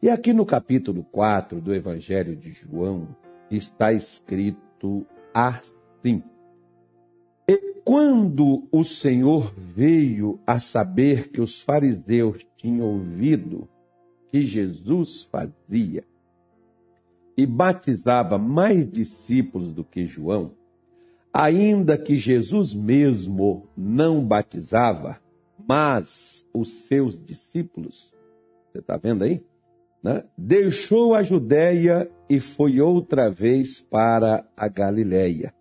E aqui no capítulo 4 do Evangelho de João está escrito assim: E quando o Senhor veio a saber que os fariseus tinham ouvido que Jesus fazia e batizava mais discípulos do que João, ainda que Jesus mesmo não batizava, mas os seus discípulos, você está vendo aí? Né? Deixou a Judéia e foi outra vez para a Galiléia.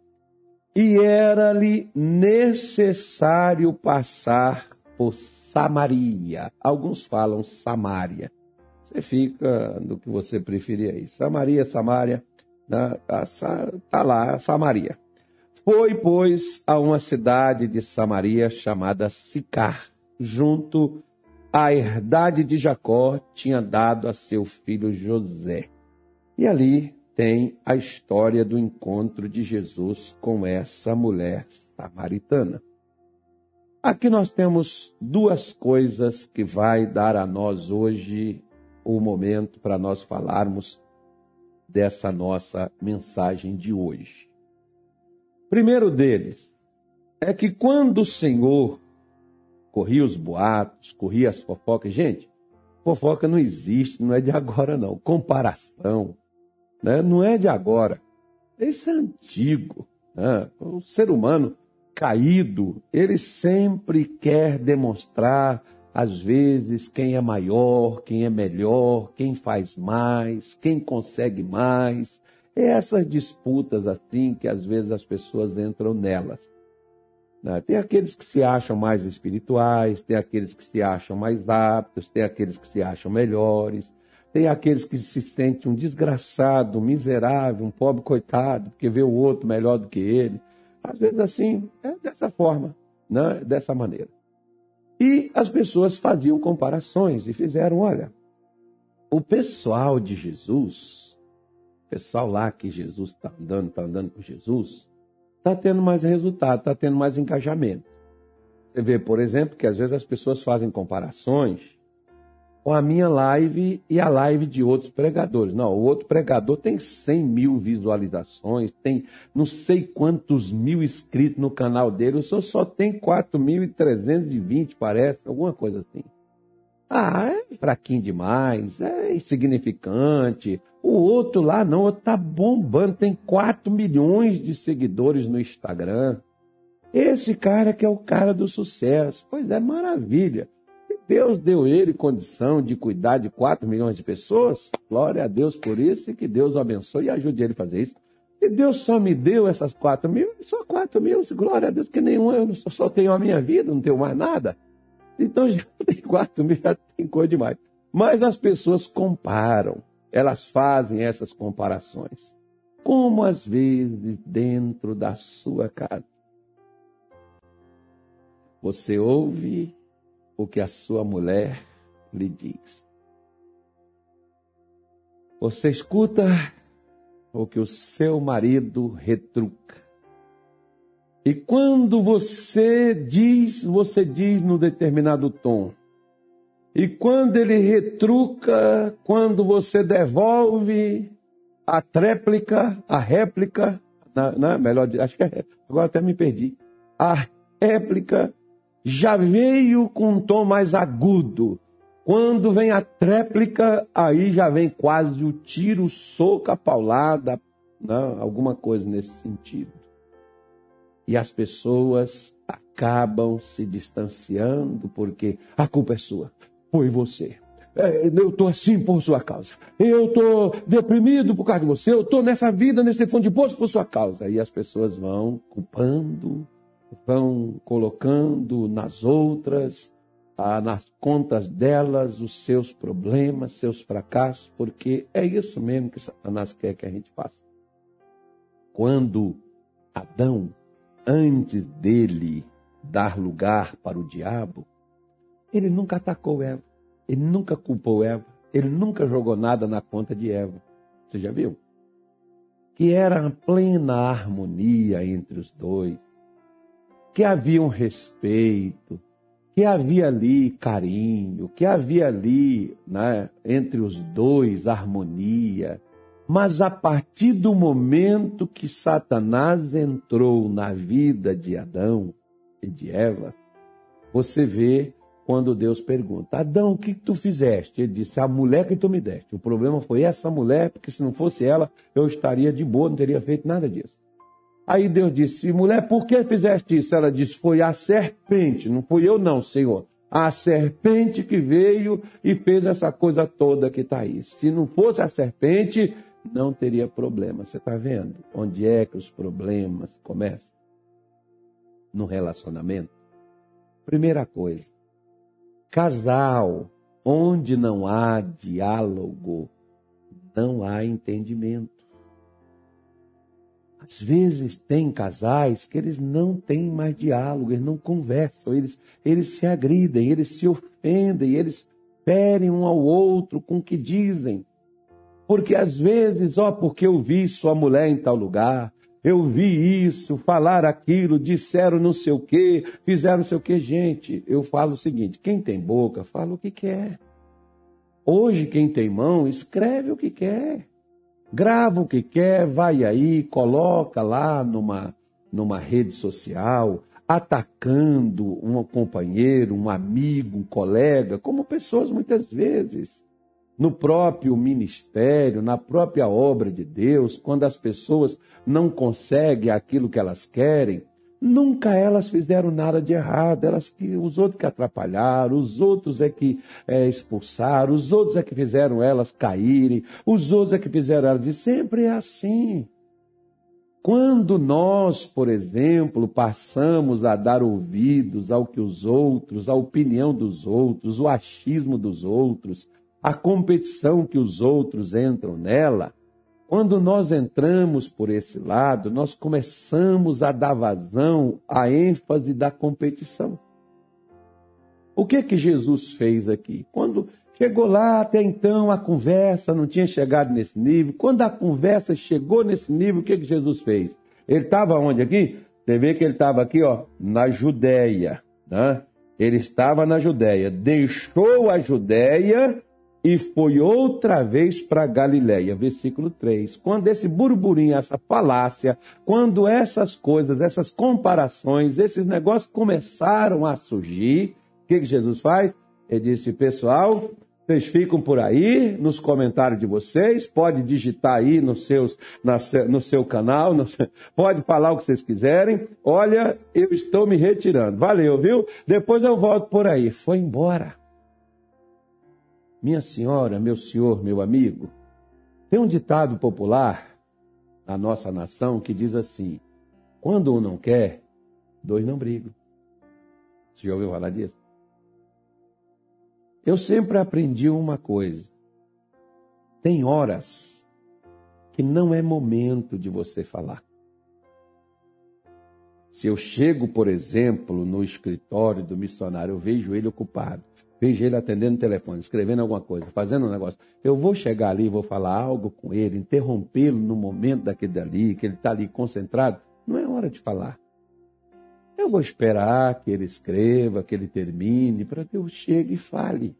E era-lhe necessário passar por Samaria. Alguns falam Samária. Você fica no que você preferir aí. Samaria, Samária, né? tá lá, Samaria. Foi, pois, a uma cidade de Samaria chamada Sicar, junto à herdade de Jacó, tinha dado a seu filho José. E ali tem a história do encontro de Jesus com essa mulher samaritana. Aqui nós temos duas coisas que vai dar a nós hoje o momento para nós falarmos dessa nossa mensagem de hoje. Primeiro deles é que quando o Senhor corria os boatos, corria as fofocas, gente, fofoca não existe, não é de agora não. Comparação, né? não é de agora. Isso é antigo. Né? O ser humano caído, ele sempre quer demonstrar às vezes, quem é maior, quem é melhor, quem faz mais, quem consegue mais. É essas disputas assim que às vezes as pessoas entram nelas. Né? Tem aqueles que se acham mais espirituais, tem aqueles que se acham mais aptos, tem aqueles que se acham melhores, tem aqueles que se sentem um desgraçado, um miserável, um pobre coitado, porque vê o outro melhor do que ele. Às vezes assim, é dessa forma, né? dessa maneira. E as pessoas faziam comparações e fizeram: olha, o pessoal de Jesus, o pessoal lá que Jesus está andando, está andando com Jesus, está tendo mais resultado, está tendo mais engajamento. Você vê, por exemplo, que às vezes as pessoas fazem comparações com a minha live e a live de outros pregadores. Não, o outro pregador tem 100 mil visualizações, tem não sei quantos mil inscritos no canal dele, o senhor só tem 4.320, parece, alguma coisa assim. Ah, é fraquinho demais, é insignificante. O outro lá não, tá bombando, tem 4 milhões de seguidores no Instagram. Esse cara que é o cara do sucesso. Pois é, maravilha. Deus deu ele condição de cuidar de 4 milhões de pessoas. Glória a Deus por isso e que Deus o abençoe e ajude ele a fazer isso. E Deus só me deu essas 4 mil, só 4 mil, glória a Deus, porque nenhum, eu só tenho a minha vida, não tenho mais nada. Então já tem 4 mil, já tem coisa demais. Mas as pessoas comparam, elas fazem essas comparações. Como às vezes dentro da sua casa. Você ouve o que a sua mulher lhe diz. Você escuta o que o seu marido retruca. E quando você diz, você diz no determinado tom. E quando ele retruca, quando você devolve a tréplica, a réplica, melhor, acho que é, agora até me perdi. A réplica já veio com um tom mais agudo. Quando vem a tréplica, aí já vem quase o tiro, soco, a paulada, alguma coisa nesse sentido. E as pessoas acabam se distanciando porque a culpa é sua, foi você. É, eu estou assim por sua causa. Eu estou deprimido por causa de você. Eu estou nessa vida, nesse fundo de poço por sua causa. E as pessoas vão culpando, vão colocando nas outras, ah, nas contas delas, os seus problemas, seus fracassos, porque é isso mesmo que Satanás quer que a gente faça. Quando Adão, antes dele dar lugar para o diabo, ele nunca atacou Eva, ele nunca culpou Eva, ele nunca jogou nada na conta de Eva. Você já viu? Que era a plena harmonia entre os dois que havia um respeito, que havia ali carinho, que havia ali né, entre os dois harmonia. Mas a partir do momento que Satanás entrou na vida de Adão e de Eva, você vê quando Deus pergunta: Adão, o que tu fizeste? Ele disse: A mulher que tu me deste. O problema foi essa mulher, porque se não fosse ela, eu estaria de boa, não teria feito nada disso. Aí Deus disse: Mulher, por que fizeste isso? Ela disse: Foi a serpente, não fui eu, não, Senhor. A serpente que veio e fez essa coisa toda que está aí. Se não fosse a serpente, não teria problema. Você está vendo onde é que os problemas começam? No relacionamento. Primeira coisa, casal onde não há diálogo, não há entendimento. Às vezes tem casais que eles não têm mais diálogo, eles não conversam, eles, eles se agridem, eles se ofendem, eles ferem um ao outro com o que dizem. Porque às vezes, ó, porque eu vi sua mulher em tal lugar, eu vi isso, falar aquilo, disseram não sei o quê, fizeram não sei o quê. Gente, eu falo o seguinte: quem tem boca, fala o que quer. Hoje, quem tem mão, escreve o que quer grava o que quer, vai aí, coloca lá numa, numa rede social, atacando um companheiro, um amigo, um colega, como pessoas muitas vezes. No próprio ministério, na própria obra de Deus, quando as pessoas não conseguem aquilo que elas querem, Nunca elas fizeram nada de errado, elas que os outros que atrapalharam, os outros é que é, expulsaram, os outros é que fizeram elas caírem, os outros é que fizeram elas. Sempre é assim. Quando nós, por exemplo, passamos a dar ouvidos ao que os outros, a opinião dos outros, o achismo dos outros, a competição que os outros entram nela, quando nós entramos por esse lado, nós começamos a dar vazão à ênfase da competição. O que que Jesus fez aqui? Quando chegou lá, até então a conversa não tinha chegado nesse nível. Quando a conversa chegou nesse nível, o que que Jesus fez? Ele estava onde aqui? Você vê que ele estava aqui, ó, na Judéia, né? Ele estava na Judéia, deixou a Judéia e foi outra vez para Galiléia, versículo 3. Quando esse burburinho, essa falácia, quando essas coisas, essas comparações, esses negócios começaram a surgir, o que, que Jesus faz? Ele disse, pessoal, vocês ficam por aí nos comentários de vocês, pode digitar aí nos seus, na, no seu canal, no, pode falar o que vocês quiserem. Olha, eu estou me retirando. Valeu, viu? Depois eu volto por aí. Foi embora. Minha senhora, meu senhor, meu amigo, tem um ditado popular na nossa nação que diz assim: quando um não quer, dois não brigam. Você já ouviu falar disso? Eu sempre aprendi uma coisa: tem horas que não é momento de você falar. Se eu chego, por exemplo, no escritório do missionário, eu vejo ele ocupado. Vejo ele atendendo o telefone, escrevendo alguma coisa, fazendo um negócio. Eu vou chegar ali, vou falar algo com ele, interrompê-lo no momento daquele dali, que ele está ali concentrado. Não é hora de falar. Eu vou esperar que ele escreva, que ele termine, para que eu chegue e fale.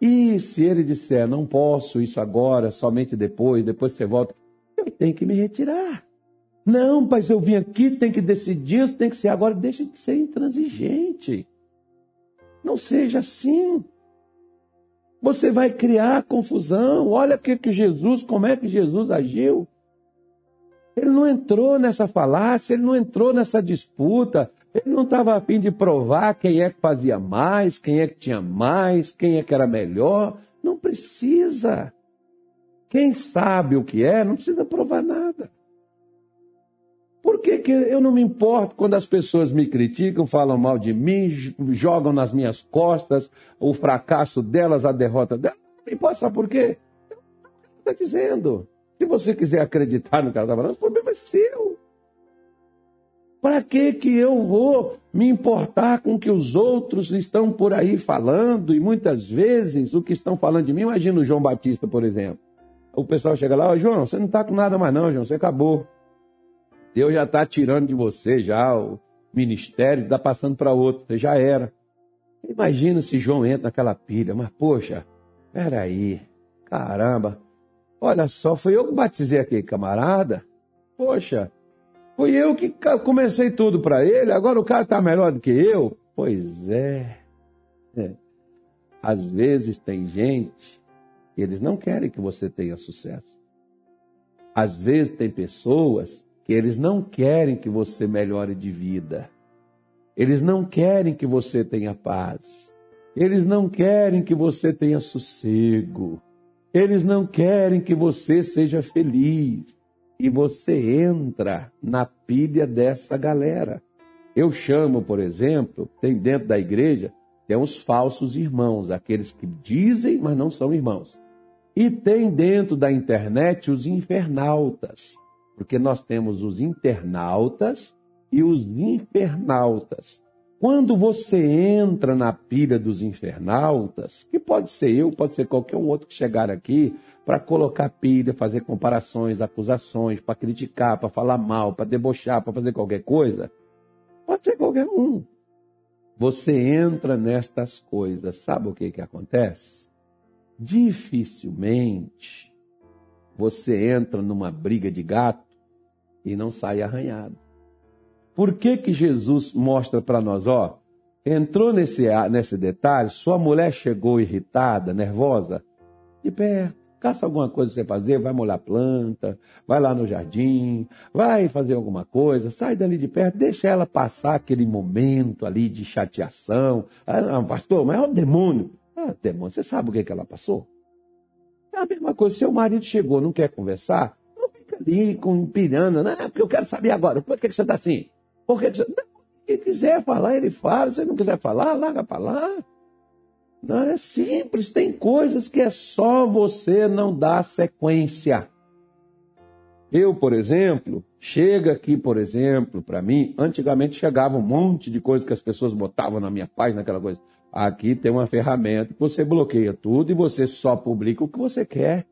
E se ele disser, não posso isso agora, somente depois, depois você volta, eu tenho que me retirar. Não, mas eu vim aqui, tem que decidir, isso tem que ser agora. Deixa de ser intransigente. Não seja assim. Você vai criar confusão. Olha que, que Jesus, como é que Jesus agiu. Ele não entrou nessa falácia, ele não entrou nessa disputa. Ele não estava a fim de provar quem é que fazia mais, quem é que tinha mais, quem é que era melhor. Não precisa. Quem sabe o que é, não precisa provar nada. Por que, que eu não me importo quando as pessoas me criticam, falam mal de mim, jogam nas minhas costas o fracasso delas, a derrota delas? Me importa, sabe por quê? Está dizendo. Se você quiser acreditar no que ela está falando, o problema é seu. Para que que eu vou me importar com o que os outros estão por aí falando? E muitas vezes o que estão falando de mim, imagina o João Batista, por exemplo. O pessoal chega lá, oh, João, você não está com nada mais não, João, você acabou. Deus já está tirando de você já o ministério, está passando para outro, você já era. Imagina se João entra naquela pilha, mas poxa, peraí, caramba, olha só, foi eu que batizei aquele camarada, poxa, foi eu que comecei tudo para ele, agora o cara está melhor do que eu. Pois é. é. Às vezes tem gente eles não querem que você tenha sucesso. Às vezes tem pessoas que eles não querem que você melhore de vida. Eles não querem que você tenha paz. Eles não querem que você tenha sossego. Eles não querem que você seja feliz. E você entra na pilha dessa galera. Eu chamo, por exemplo, tem dentro da igreja, tem os falsos irmãos, aqueles que dizem, mas não são irmãos. E tem dentro da internet os infernautas, porque nós temos os internautas e os infernautas. Quando você entra na pilha dos infernautas, que pode ser eu, pode ser qualquer um outro que chegar aqui, para colocar pilha, fazer comparações, acusações, para criticar, para falar mal, para debochar, para fazer qualquer coisa, pode ser qualquer um. Você entra nestas coisas, sabe o que, que acontece? dificilmente você entra numa briga de gato e não sai arranhado. Por que que Jesus mostra para nós, ó, entrou nesse, nesse detalhe, sua mulher chegou irritada, nervosa, de perto, caça alguma coisa pra você fazer, vai molhar planta, vai lá no jardim, vai fazer alguma coisa, sai dali de perto, deixa ela passar aquele momento ali de chateação. Ah, pastor, mas é o demônio. Ah, demônio, você sabe o que, que ela passou? É a mesma coisa, seu marido chegou, não quer conversar, não fica ali com pirando, não, porque eu quero saber agora, por que, que você está assim? Por que, que você... Quem quiser falar, ele fala, se não quiser falar, larga para lá. Não, é simples, tem coisas que é só você não dar sequência. Eu, por exemplo, chega aqui, por exemplo, para mim, antigamente chegava um monte de coisas que as pessoas botavam na minha página, aquela coisa. Aqui tem uma ferramenta que você bloqueia tudo e você só publica o que você quer.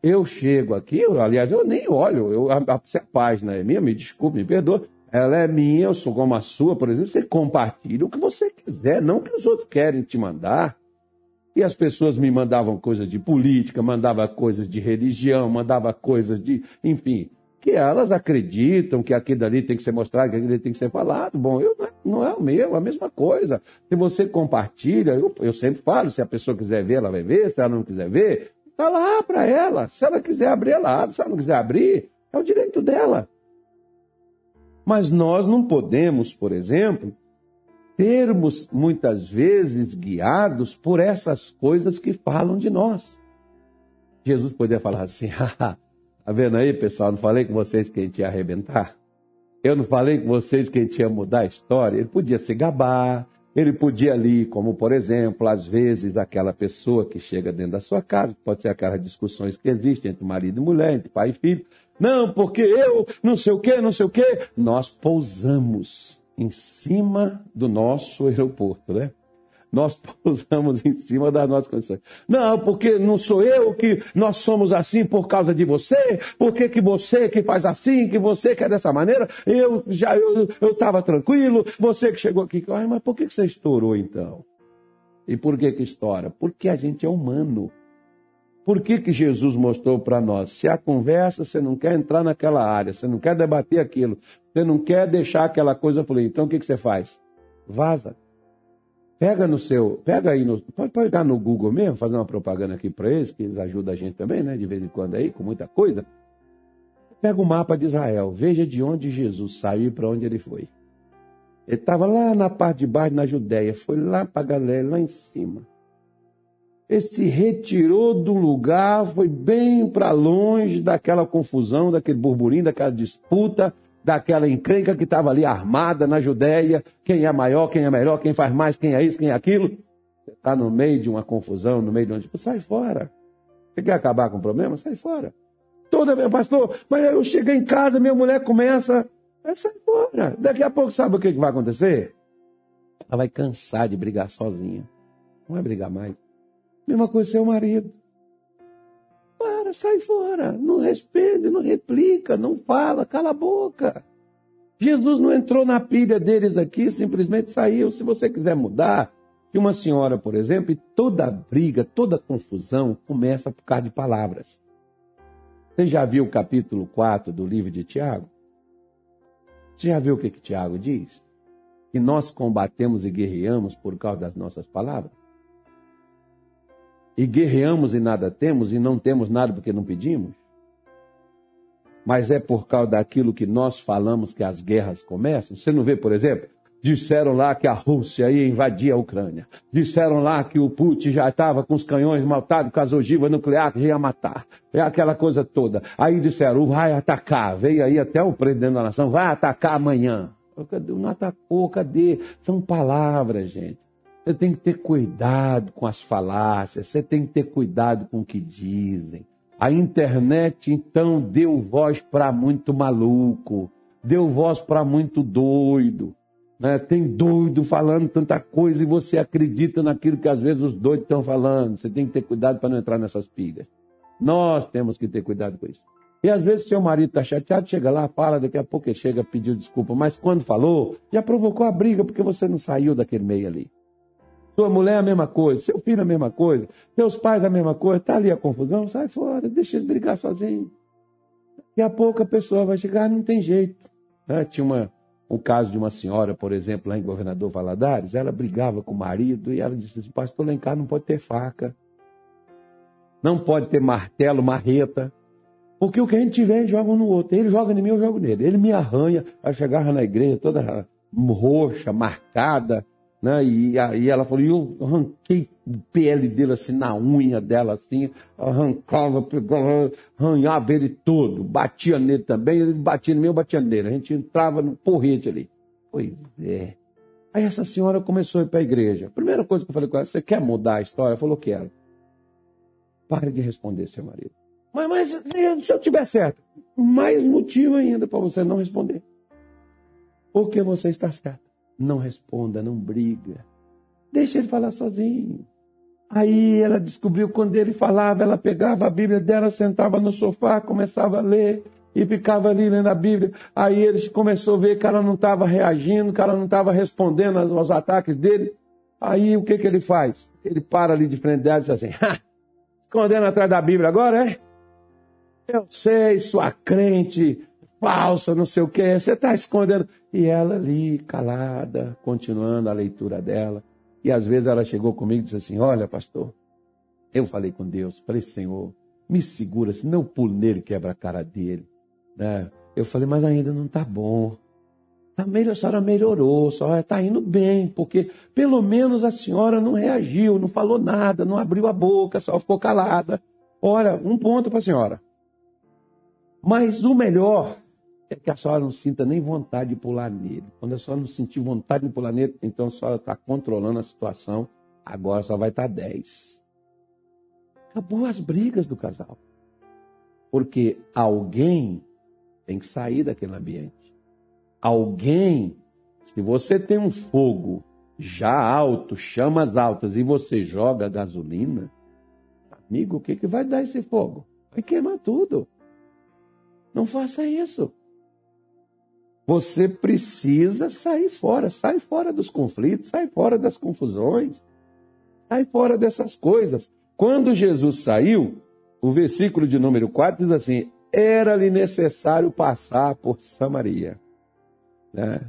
Eu chego aqui, eu, aliás, eu nem olho, eu, a, se a página é minha, me desculpe, me perdoa, ela é minha, eu sou como a sua, por exemplo, você compartilha o que você quiser, não o que os outros querem te mandar. E as pessoas me mandavam coisas de política, mandavam coisas de religião, mandavam coisas de, enfim, que elas acreditam que aquilo ali tem que ser mostrado, que aquilo ali tem que ser falado. Bom, eu, não é o meu, é a mesma coisa. Se você compartilha, eu, eu sempre falo, se a pessoa quiser ver, ela vai ver, se ela não quiser ver, está lá para ela. Se ela quiser abrir, ela abre. Se ela não quiser abrir, é o direito dela. Mas nós não podemos, por exemplo, termos muitas vezes guiados por essas coisas que falam de nós. Jesus poderia falar assim: Tá vendo aí, pessoal? Não falei com vocês que a gente ia arrebentar? Eu não falei com vocês que a gente ia mudar a história? Ele podia se gabar, ele podia ali, como por exemplo, às vezes aquela pessoa que chega dentro da sua casa, pode ser aquelas discussões que existem entre marido e mulher, entre pai e filho. Não, porque eu não sei o que, não sei o que. Nós pousamos em cima do nosso aeroporto, né? Nós pousamos em cima das nossas condições. Não, porque não sou eu que nós somos assim por causa de você, porque que você que faz assim, que você que é dessa maneira, eu já eu estava tranquilo, você que chegou aqui, Ai, mas por que, que você estourou então? E por que que estoura? Porque a gente é humano. Por que, que Jesus mostrou para nós? Se a conversa, você não quer entrar naquela área, você não quer debater aquilo, você não quer deixar aquela coisa fluir, então o que, que você faz? Vaza. Pega no seu, pega aí no, pode pegar no Google mesmo, fazer uma propaganda aqui para eles, que eles ajudam a gente também, né, de vez em quando aí, com muita coisa. Pega o mapa de Israel, veja de onde Jesus saiu e para onde ele foi. Ele estava lá na parte de baixo, na Judéia, foi lá para Galiléia, lá em cima. Ele se retirou do lugar, foi bem para longe daquela confusão, daquele burburinho, daquela disputa, daquela encrenca que estava ali armada na Judéia, quem é maior, quem é melhor, quem faz mais, quem é isso, quem é aquilo. Você está no meio de uma confusão, no meio de onde. Tipo, sai fora. Você quer acabar com o problema? Sai fora. Toda vez, pastor, mas eu chego em casa, minha mulher começa. Mas sai fora. Daqui a pouco, sabe o que vai acontecer? Ela vai cansar de brigar sozinha. Não vai brigar mais. Mesma coisa seu marido. Sai fora. Não responde, não replica, não fala, cala a boca. Jesus não entrou na pilha deles aqui, simplesmente saiu. Se você quiser mudar, de uma senhora, por exemplo, e toda briga, toda confusão começa por causa de palavras. Você já viu o capítulo 4 do livro de Tiago? Você já viu o que, que Tiago diz? Que nós combatemos e guerreamos por causa das nossas palavras? E guerreamos e nada temos, e não temos nada porque não pedimos? Mas é por causa daquilo que nós falamos que as guerras começam? Você não vê, por exemplo, Disseram lá que a Rússia ia invadir a Ucrânia. Disseram lá que o Putin já estava com os canhões maltados com as ogivas nucleares, ia matar. É aquela coisa toda. Aí disseram, vai atacar. Veio aí até o presidente da nação, vai atacar amanhã. Não atacou, cadê? São palavras, gente. Você tem que ter cuidado com as falácias, você tem que ter cuidado com o que dizem. A internet, então, deu voz para muito maluco, deu voz para muito doido. Né? Tem doido falando tanta coisa e você acredita naquilo que às vezes os doidos estão falando. Você tem que ter cuidado para não entrar nessas pilhas. Nós temos que ter cuidado com isso. E às vezes seu marido está chateado, chega lá, fala, daqui a pouco ele chega, pediu desculpa. Mas quando falou, já provocou a briga porque você não saiu daquele meio ali. Sua mulher é a mesma coisa, seu filho é a mesma coisa, seus pais é a mesma coisa, está ali a confusão, sai fora, deixa ele brigar sozinho. Daqui a pouco a pessoa vai chegar, não tem jeito. Né? Tinha uma, o caso de uma senhora, por exemplo, lá em Governador Valadares, ela brigava com o marido e ela disse assim, pastor, lá em casa não pode ter faca, não pode ter martelo, marreta, porque o que a gente tiver, joga um no outro. Ele joga em mim, eu jogo nele. Ele me arranha, aí chegava na igreja toda roxa, marcada, né? E aí ela falou, eu arranquei o pele dele assim, na unha dela assim, arrancava, arranhava ele todo, batia nele também, ele batia em mim, eu batia nele. A gente entrava no porrete ali. Pois é. Aí essa senhora começou a ir para a igreja. Primeira coisa que eu falei com ela, você quer mudar a história? Ela falou, quero. Pare de responder, seu marido. Mas, mas se eu tiver certo, mais motivo ainda para você não responder. Porque você está certo. Não responda, não briga. Deixa ele falar sozinho. Aí ela descobriu quando ele falava, ela pegava a Bíblia dela, sentava no sofá, começava a ler e ficava ali lendo a Bíblia. Aí ele começou a ver que ela não estava reagindo, que ela não estava respondendo aos ataques dele. Aí o que, que ele faz? Ele para ali de frente dela e diz assim: escondendo atrás da Bíblia agora, é? Eu sei, sua crente falsa, não sei o que, você está escondendo. E ela ali, calada, continuando a leitura dela. E às vezes ela chegou comigo e disse assim: Olha, pastor, eu falei com Deus, falei, Senhor, me segura, senão eu pulo nele quebra a cara dele. Né? Eu falei, mas ainda não está bom. Tá melhor, a senhora melhorou, a senhora está indo bem, porque pelo menos a senhora não reagiu, não falou nada, não abriu a boca, só ficou calada. Olha, um ponto para a senhora. Mas o melhor é que a senhora não sinta nem vontade de pular nele. Quando a senhora não sentir vontade de pular nele, então a senhora está controlando a situação, agora só vai estar tá 10. Acabou as brigas do casal. Porque alguém tem que sair daquele ambiente. Alguém, se você tem um fogo já alto, chamas altas, e você joga gasolina, amigo, o que, que vai dar esse fogo? Vai queimar tudo. Não faça isso. Você precisa sair fora, sai fora dos conflitos, sai fora das confusões, sai fora dessas coisas. Quando Jesus saiu, o versículo de número 4 diz assim: era-lhe necessário passar por Samaria. Né?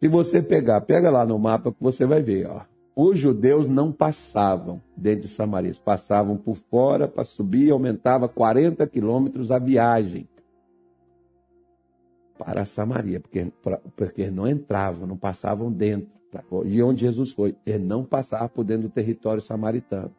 Se você pegar, pega lá no mapa que você vai ver, ó. Os judeus não passavam dentro de Samaria, passavam por fora para subir, aumentava 40 quilômetros a viagem para Samaria, porque, porque não entravam, não passavam dentro. E onde Jesus foi? Ele não passava por dentro do território samaritano.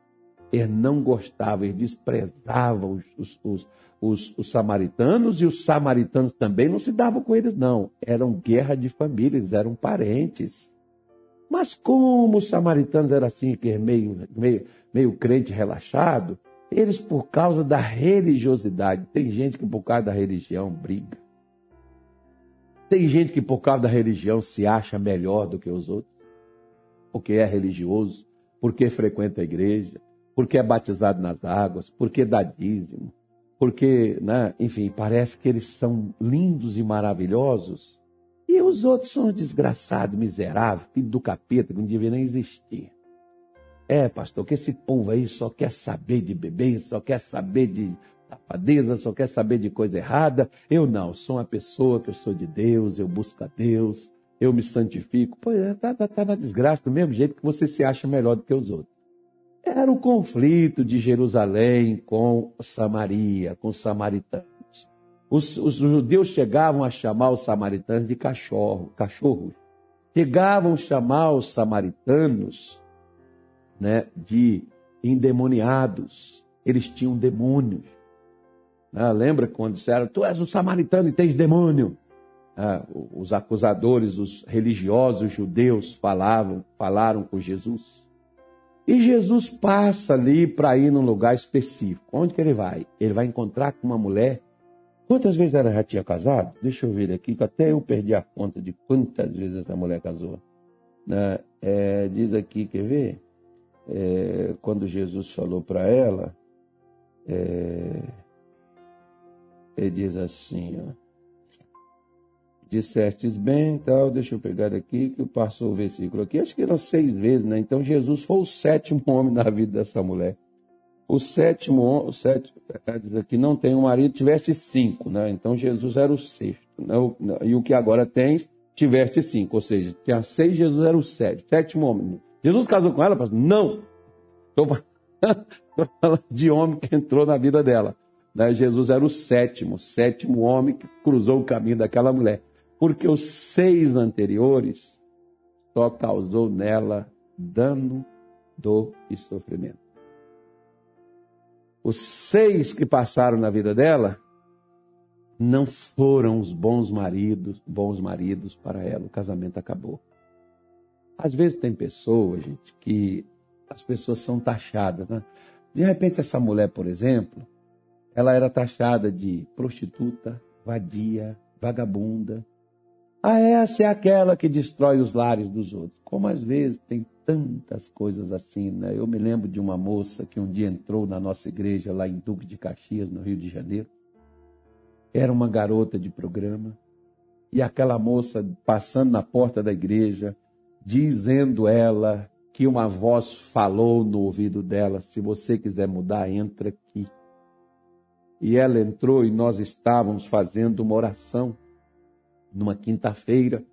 Ele não gostava, ele desprezava os, os, os, os, os samaritanos e os samaritanos também não se davam com eles, não. Eram guerra de família, eles eram parentes. Mas como os samaritanos eram assim, que meio, meio, meio crente relaxado, eles, por causa da religiosidade, tem gente que por causa da religião briga. Tem gente que, por causa da religião, se acha melhor do que os outros, porque é religioso, porque frequenta a igreja, porque é batizado nas águas, porque dá dízimo, porque, né, enfim, parece que eles são lindos e maravilhosos, E os outros são desgraçados, miseráveis, filho do capeta, que não devia nem existir. É, pastor, que esse povo aí só quer saber de beber, só quer saber de safadeza, só quer saber de coisa errada. Eu não, sou uma pessoa que eu sou de Deus, eu busco a Deus, eu me santifico. Pois é, tá, tá, tá na desgraça, do mesmo jeito que você se acha melhor do que os outros. Era o conflito de Jerusalém com Samaria, com os samaritanos. Os, os judeus chegavam a chamar os samaritanos de cachorro, cachorros. Chegavam a chamar os samaritanos né, de endemoniados. Eles tinham demônios. Ah, lembra quando disseram, tu és um samaritano e tens demônio? Ah, os acusadores, os religiosos judeus falavam, falaram com Jesus. E Jesus passa ali para ir num lugar específico. Onde que ele vai? Ele vai encontrar com uma mulher. Quantas vezes ela já tinha casado? Deixa eu ver aqui, que até eu perdi a conta de quantas vezes essa mulher casou. Né? É, diz aqui, quer ver? É, quando Jesus falou para ela, é, ele diz assim, ó, dissestes bem, tal, deixa eu pegar aqui, que passou o versículo aqui, acho que eram seis vezes, né? Então Jesus foi o sétimo homem na vida dessa mulher. O sétimo, o sétimo, diz aqui, não tem um marido, tiveste cinco, né? Então Jesus era o sexto. Né? E o que agora tens, tiveste cinco, ou seja, tinha seis, Jesus era o sétimo, sétimo homem. Jesus casou com ela? Não. Estou falando de homem que entrou na vida dela. Né? Jesus era o sétimo, sétimo homem que cruzou o caminho daquela mulher. Porque os seis anteriores só causou nela dano, dor e sofrimento. Os seis que passaram na vida dela não foram os bons maridos, bons maridos para ela. O casamento acabou. Às vezes tem pessoas, gente, que as pessoas são taxadas, né? De repente essa mulher, por exemplo, ela era taxada de prostituta, vadia, vagabunda. Ah, essa é aquela que destrói os lares dos outros. Como às vezes tem tantas coisas assim, né? Eu me lembro de uma moça que um dia entrou na nossa igreja lá em Duque de Caxias, no Rio de Janeiro. Era uma garota de programa. E aquela moça passando na porta da igreja, dizendo ela que uma voz falou no ouvido dela: se você quiser mudar, entra aqui. E ela entrou e nós estávamos fazendo uma oração numa quinta-feira.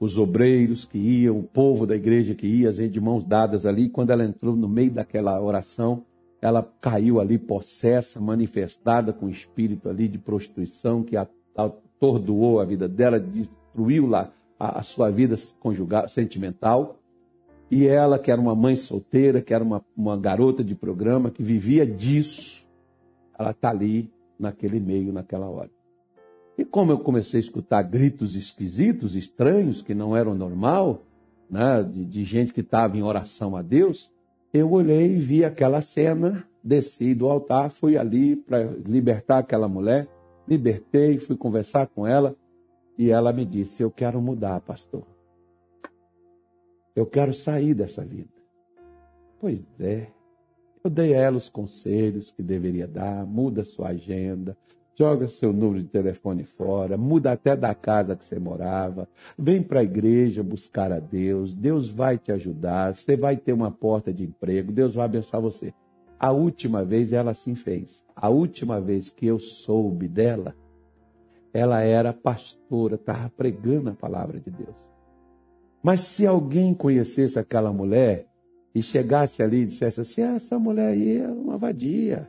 Os obreiros que iam, o povo da igreja que ia, as de mãos dadas ali. Quando ela entrou no meio daquela oração, ela caiu ali possessa, manifestada com espírito ali de prostituição que atordoou a vida dela, destruiu lá a, a sua vida conjugal, sentimental. E ela, que era uma mãe solteira, que era uma, uma garota de programa, que vivia disso, ela está ali naquele meio, naquela hora. E como eu comecei a escutar gritos esquisitos, estranhos, que não eram normal, né, de, de gente que estava em oração a Deus, eu olhei e vi aquela cena, desci do altar, fui ali para libertar aquela mulher, libertei, fui conversar com ela, e ela me disse: Eu quero mudar, pastor. Eu quero sair dessa vida. Pois é. Dei a ela os conselhos que deveria dar, muda sua agenda, joga seu número de telefone fora, muda até da casa que você morava, vem para a igreja buscar a Deus, Deus vai te ajudar, você vai ter uma porta de emprego, Deus vai abençoar você. A última vez ela assim fez. A última vez que eu soube dela, ela era pastora, estava pregando a palavra de Deus. Mas se alguém conhecesse aquela mulher e chegasse ali e dissesse assim: ah, essa mulher aí é uma vadia,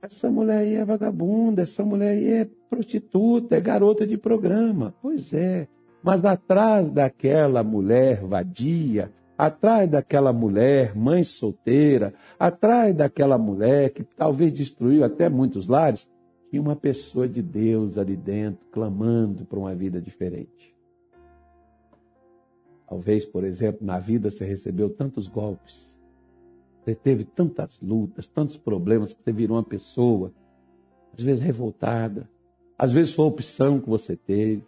essa mulher aí é vagabunda, essa mulher aí é prostituta, é garota de programa. Pois é, mas atrás daquela mulher vadia, atrás daquela mulher mãe solteira, atrás daquela mulher que talvez destruiu até muitos lares, tinha uma pessoa de Deus ali dentro clamando por uma vida diferente. Talvez, por exemplo, na vida você recebeu tantos golpes, você teve tantas lutas, tantos problemas, que você virou uma pessoa, às vezes revoltada, às vezes foi a opção que você teve,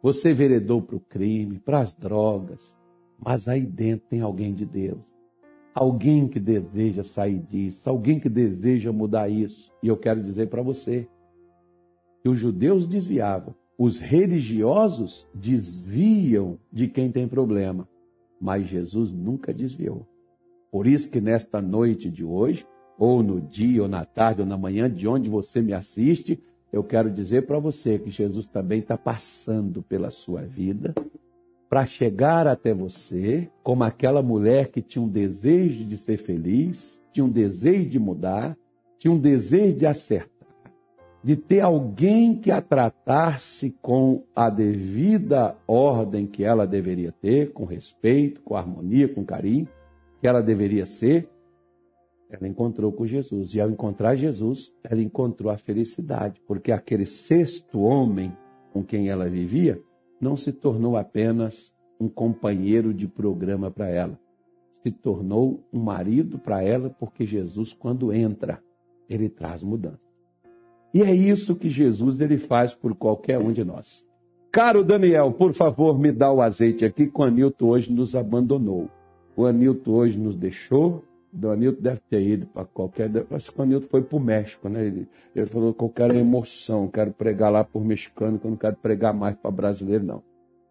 você veredou para o crime, para as drogas, mas aí dentro tem alguém de Deus. Alguém que deseja sair disso, alguém que deseja mudar isso. E eu quero dizer para você que os judeus desviavam, os religiosos desviam de quem tem problema, mas Jesus nunca desviou. Por isso que nesta noite de hoje, ou no dia, ou na tarde, ou na manhã, de onde você me assiste, eu quero dizer para você que Jesus também está passando pela sua vida para chegar até você como aquela mulher que tinha um desejo de ser feliz, tinha um desejo de mudar, tinha um desejo de acertar, de ter alguém que a tratasse com a devida ordem que ela deveria ter, com respeito, com harmonia, com carinho, que ela deveria ser. Ela encontrou com Jesus. E ao encontrar Jesus, ela encontrou a felicidade, porque aquele sexto homem com quem ela vivia não se tornou apenas um companheiro de programa para ela, se tornou um marido para ela, porque Jesus, quando entra, ele traz mudança. E é isso que Jesus ele faz por qualquer um de nós. Caro Daniel, por favor, me dá o azeite aqui, que o Anilton hoje nos abandonou. O Anilton hoje nos deixou, o Anilton deve ter ido para qualquer. Acho que o Anilton foi para o México, né? Ele, ele, falou que eu quero emoção, quero pregar lá por mexicano, que eu não quero pregar mais para brasileiro, não.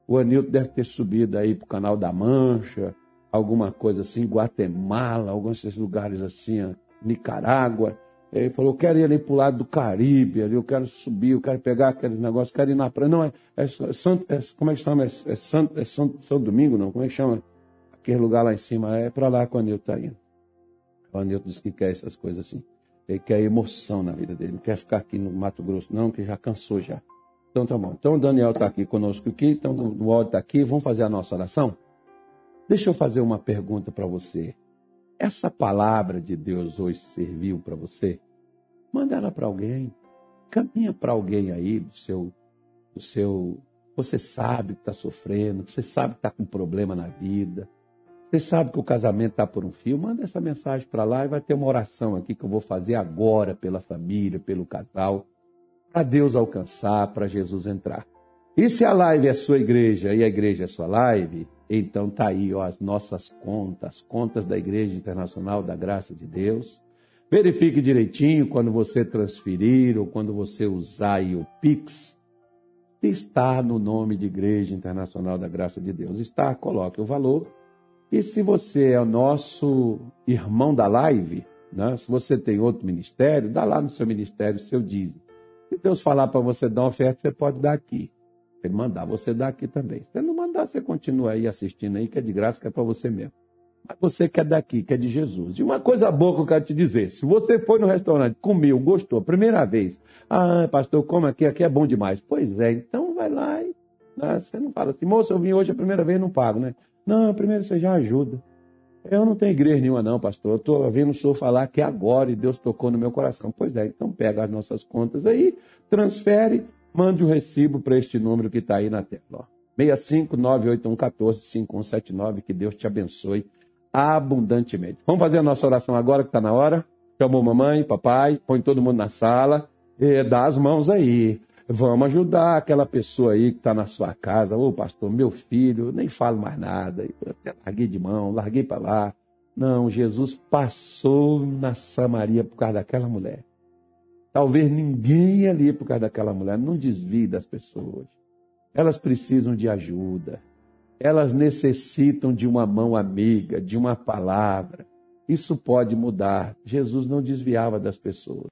O Anilton deve ter subido aí para o Canal da Mancha, alguma coisa assim, Guatemala, alguns desses lugares assim, Nicarágua. Ele falou, eu quero ir ali para o lado do Caribe, ali, eu quero subir, eu quero pegar aqueles negócios, quero ir na praia. Não, é, é, é, é como é que chama? É, é, Santo, é São, São Domingo, não? Como é que chama? Aquele lugar lá em cima, é para lá que o Anilton está indo. O Anilton disse que quer essas coisas assim. Ele quer emoção na vida dele, não quer ficar aqui no Mato Grosso, não, que já cansou já. Então tá bom. Então o Daniel está aqui conosco aqui, então o Ódio está aqui, vamos fazer a nossa oração? Deixa eu fazer uma pergunta para você. Essa palavra de Deus hoje serviu para você? Manda ela para alguém. Caminha para alguém aí do seu, do seu. Você sabe que está sofrendo, você sabe que está com problema na vida, você sabe que o casamento está por um fio, manda essa mensagem para lá e vai ter uma oração aqui que eu vou fazer agora pela família, pelo casal, para Deus alcançar, para Jesus entrar. E se a live é sua igreja e a igreja é sua live, então tá aí ó, as nossas contas, contas da Igreja Internacional da Graça de Deus. Verifique direitinho quando você transferir ou quando você usar o Pix, está no nome de Igreja Internacional da Graça de Deus. Está, coloque o valor e se você é o nosso irmão da live, né? se você tem outro ministério, dá lá no seu ministério o seu dízimo. Se Deus falar para você dar uma oferta, você pode dar aqui. Se ele mandar, você dá aqui também. Se ele não mandar, você continua aí assistindo aí, que é de graça, que é para você mesmo. Mas você quer daqui, que é de Jesus. E uma coisa boa que eu quero te dizer: se você foi no restaurante, comeu, gostou, primeira vez, ah, pastor, como aqui, aqui é bom demais. Pois é, então vai lá e né, você não fala assim, moço, eu vim hoje a primeira vez, não pago, né? Não, primeiro você já ajuda. Eu não tenho igreja nenhuma, não, pastor. Eu estou ouvindo o senhor falar que agora e Deus tocou no meu coração. Pois é, então pega as nossas contas aí, transfere, mande o recibo para este número que está aí na tela. Ó. 65981145179. Que Deus te abençoe abundantemente. Vamos fazer a nossa oração agora que está na hora? Chamou mamãe, papai, põe todo mundo na sala e dá as mãos aí. Vamos ajudar aquela pessoa aí que está na sua casa. Ô, pastor, meu filho, nem falo mais nada. Eu larguei de mão, larguei para lá. Não, Jesus passou na Samaria por causa daquela mulher. Talvez ninguém ali por causa daquela mulher. Não desvie das pessoas. Elas precisam de ajuda. Elas necessitam de uma mão amiga, de uma palavra. Isso pode mudar. Jesus não desviava das pessoas.